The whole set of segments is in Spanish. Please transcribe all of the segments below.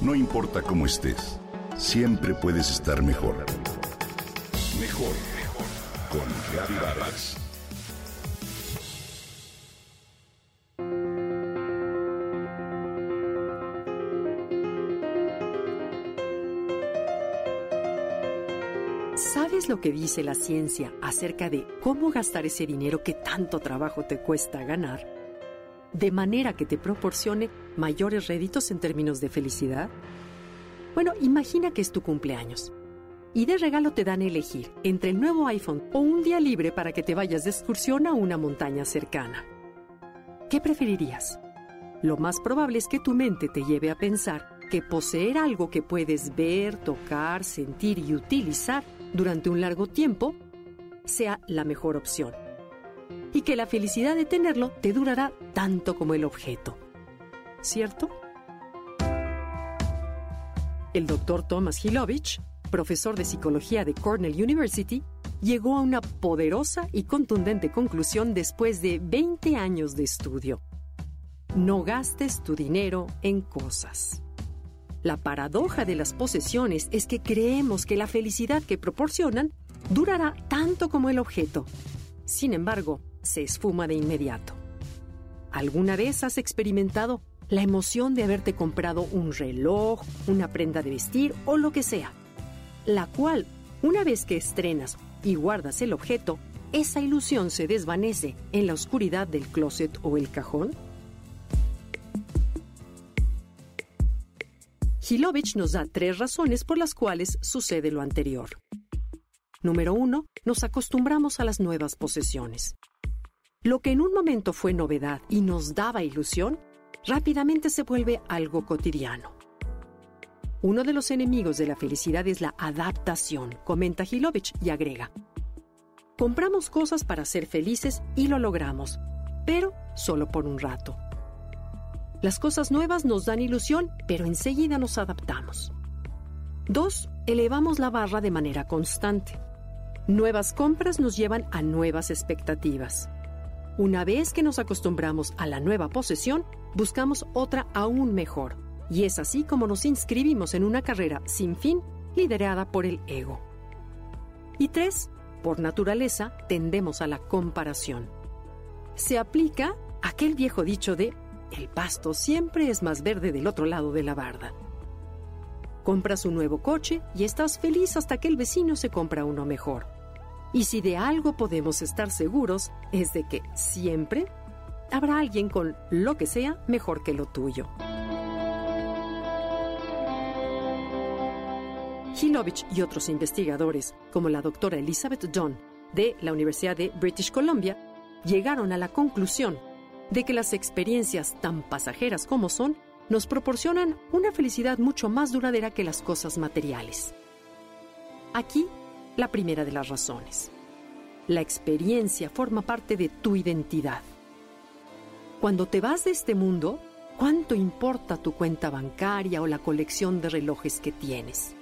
No importa cómo estés, siempre puedes estar mejor. Mejor, mejor. Con Reavivadas. ¿Sabes lo que dice la ciencia acerca de cómo gastar ese dinero que tanto trabajo te cuesta ganar? De manera que te proporcione mayores réditos en términos de felicidad. Bueno, imagina que es tu cumpleaños. Y de regalo te dan a elegir entre el nuevo iPhone o un día libre para que te vayas de excursión a una montaña cercana. ¿Qué preferirías? Lo más probable es que tu mente te lleve a pensar que poseer algo que puedes ver, tocar, sentir y utilizar durante un largo tiempo sea la mejor opción. Y que la felicidad de tenerlo te durará tanto como el objeto. ¿Cierto? El doctor Thomas Hilovich, profesor de psicología de Cornell University, llegó a una poderosa y contundente conclusión después de 20 años de estudio. No gastes tu dinero en cosas. La paradoja de las posesiones es que creemos que la felicidad que proporcionan durará tanto como el objeto. Sin embargo, se esfuma de inmediato. ¿Alguna vez has experimentado la emoción de haberte comprado un reloj, una prenda de vestir o lo que sea? La cual, una vez que estrenas y guardas el objeto, esa ilusión se desvanece en la oscuridad del closet o el cajón? Hilovich nos da tres razones por las cuales sucede lo anterior. Número uno, nos acostumbramos a las nuevas posesiones. Lo que en un momento fue novedad y nos daba ilusión, rápidamente se vuelve algo cotidiano. Uno de los enemigos de la felicidad es la adaptación, comenta Hilovich y agrega. Compramos cosas para ser felices y lo logramos, pero solo por un rato. Las cosas nuevas nos dan ilusión, pero enseguida nos adaptamos. 2. Elevamos la barra de manera constante. Nuevas compras nos llevan a nuevas expectativas. Una vez que nos acostumbramos a la nueva posesión, buscamos otra aún mejor. Y es así como nos inscribimos en una carrera sin fin liderada por el ego. Y 3. Por naturaleza, tendemos a la comparación. Se aplica aquel viejo dicho de el pasto siempre es más verde del otro lado de la barda. Compras un nuevo coche y estás feliz hasta que el vecino se compra uno mejor. Y si de algo podemos estar seguros es de que siempre habrá alguien con lo que sea mejor que lo tuyo. Hilovich y otros investigadores, como la doctora Elizabeth John de la Universidad de British Columbia, llegaron a la conclusión de que las experiencias tan pasajeras como son nos proporcionan una felicidad mucho más duradera que las cosas materiales. Aquí, la primera de las razones. La experiencia forma parte de tu identidad. Cuando te vas de este mundo, ¿cuánto importa tu cuenta bancaria o la colección de relojes que tienes?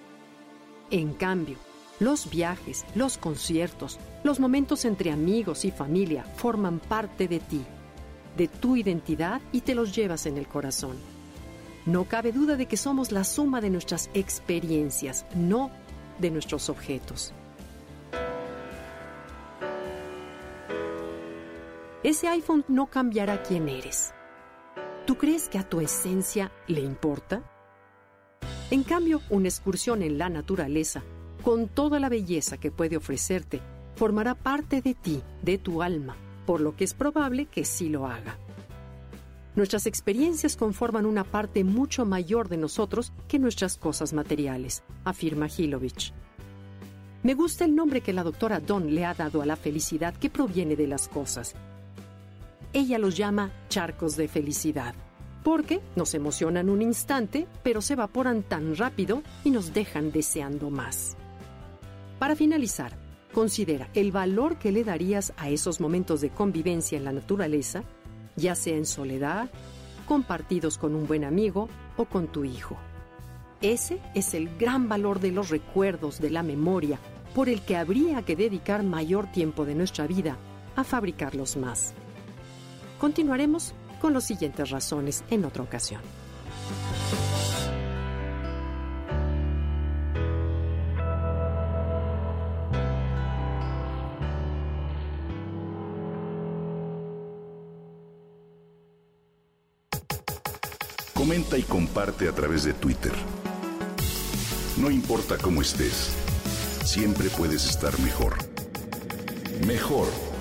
En cambio, los viajes, los conciertos, los momentos entre amigos y familia forman parte de ti de tu identidad y te los llevas en el corazón. No cabe duda de que somos la suma de nuestras experiencias, no de nuestros objetos. Ese iPhone no cambiará quién eres. ¿Tú crees que a tu esencia le importa? En cambio, una excursión en la naturaleza, con toda la belleza que puede ofrecerte, formará parte de ti, de tu alma, por lo que es probable que sí lo haga. Nuestras experiencias conforman una parte mucho mayor de nosotros que nuestras cosas materiales, afirma Hilovich. Me gusta el nombre que la doctora Don le ha dado a la felicidad que proviene de las cosas. Ella los llama charcos de felicidad, porque nos emocionan un instante, pero se evaporan tan rápido y nos dejan deseando más. Para finalizar, Considera el valor que le darías a esos momentos de convivencia en la naturaleza, ya sea en soledad, compartidos con un buen amigo o con tu hijo. Ese es el gran valor de los recuerdos, de la memoria, por el que habría que dedicar mayor tiempo de nuestra vida a fabricarlos más. Continuaremos con las siguientes razones en otra ocasión. Comenta y comparte a través de Twitter. No importa cómo estés, siempre puedes estar mejor. Mejor